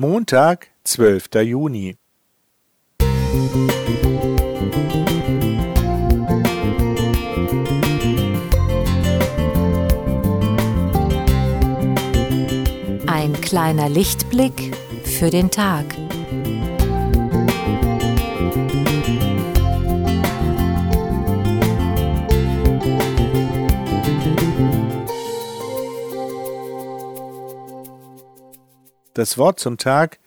Montag, 12. Juni. Ein kleiner Lichtblick für den Tag. Das Wort zum Tag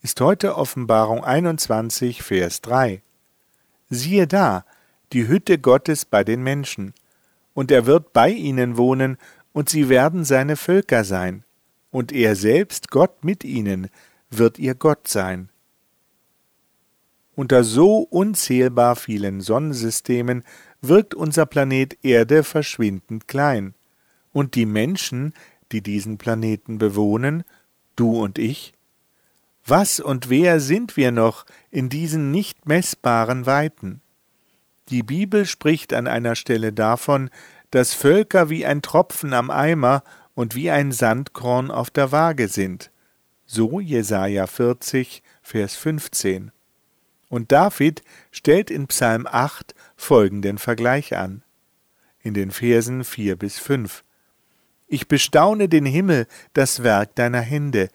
ist heute Offenbarung 21, Vers 3. Siehe da, die Hütte Gottes bei den Menschen, und er wird bei ihnen wohnen, und sie werden seine Völker sein, und er selbst, Gott mit ihnen, wird ihr Gott sein. Unter so unzählbar vielen Sonnensystemen wirkt unser Planet Erde verschwindend klein, und die Menschen, die diesen Planeten bewohnen, du und ich? Was und wer sind wir noch in diesen nicht messbaren Weiten? Die Bibel spricht an einer Stelle davon, dass Völker wie ein Tropfen am Eimer und wie ein Sandkorn auf der Waage sind. So Jesaja 40, Vers 15. Und David stellt in Psalm 8 folgenden Vergleich an. In den Versen 4 bis 5. Ich bestaune den Himmel, das Werk deiner Hände,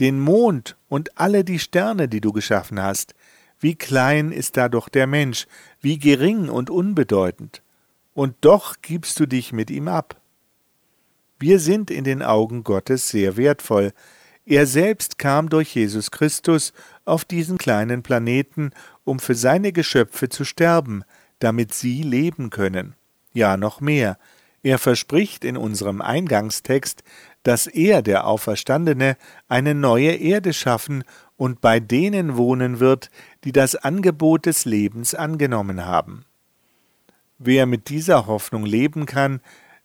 den Mond und alle die Sterne, die du geschaffen hast. Wie klein ist da doch der Mensch, wie gering und unbedeutend. Und doch gibst du dich mit ihm ab. Wir sind in den Augen Gottes sehr wertvoll. Er selbst kam durch Jesus Christus auf diesen kleinen Planeten, um für seine Geschöpfe zu sterben, damit sie leben können. Ja, noch mehr. Er verspricht in unserem Eingangstext, dass er, der Auferstandene, eine neue Erde schaffen und bei denen wohnen wird, die das Angebot des Lebens angenommen haben. Wer mit dieser Hoffnung leben kann,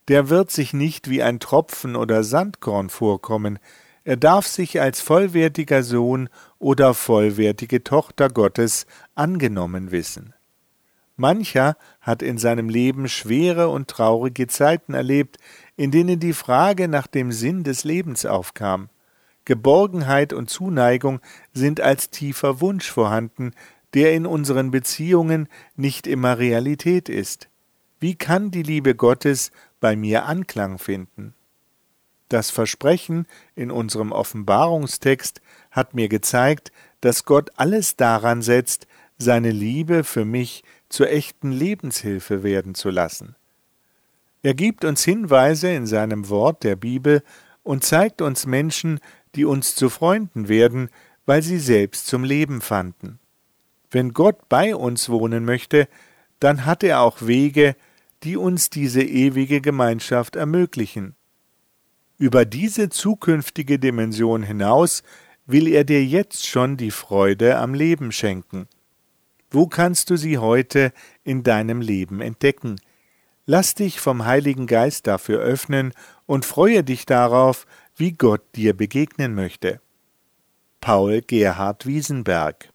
der wird sich nicht wie ein Tropfen oder Sandkorn vorkommen, er darf sich als vollwertiger Sohn oder vollwertige Tochter Gottes angenommen wissen. Mancher hat in seinem Leben schwere und traurige Zeiten erlebt, in denen die Frage nach dem Sinn des Lebens aufkam. Geborgenheit und Zuneigung sind als tiefer Wunsch vorhanden, der in unseren Beziehungen nicht immer Realität ist. Wie kann die Liebe Gottes bei mir Anklang finden? Das Versprechen in unserem Offenbarungstext hat mir gezeigt, dass Gott alles daran setzt, seine Liebe für mich zur echten Lebenshilfe werden zu lassen. Er gibt uns Hinweise in seinem Wort der Bibel und zeigt uns Menschen, die uns zu Freunden werden, weil sie selbst zum Leben fanden. Wenn Gott bei uns wohnen möchte, dann hat er auch Wege, die uns diese ewige Gemeinschaft ermöglichen. Über diese zukünftige Dimension hinaus will er dir jetzt schon die Freude am Leben schenken. Wo kannst du sie heute in deinem Leben entdecken? Lass dich vom Heiligen Geist dafür öffnen und freue dich darauf, wie Gott dir begegnen möchte. Paul Gerhard Wiesenberg